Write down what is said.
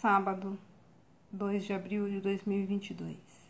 sábado, 2 de abril de 2022.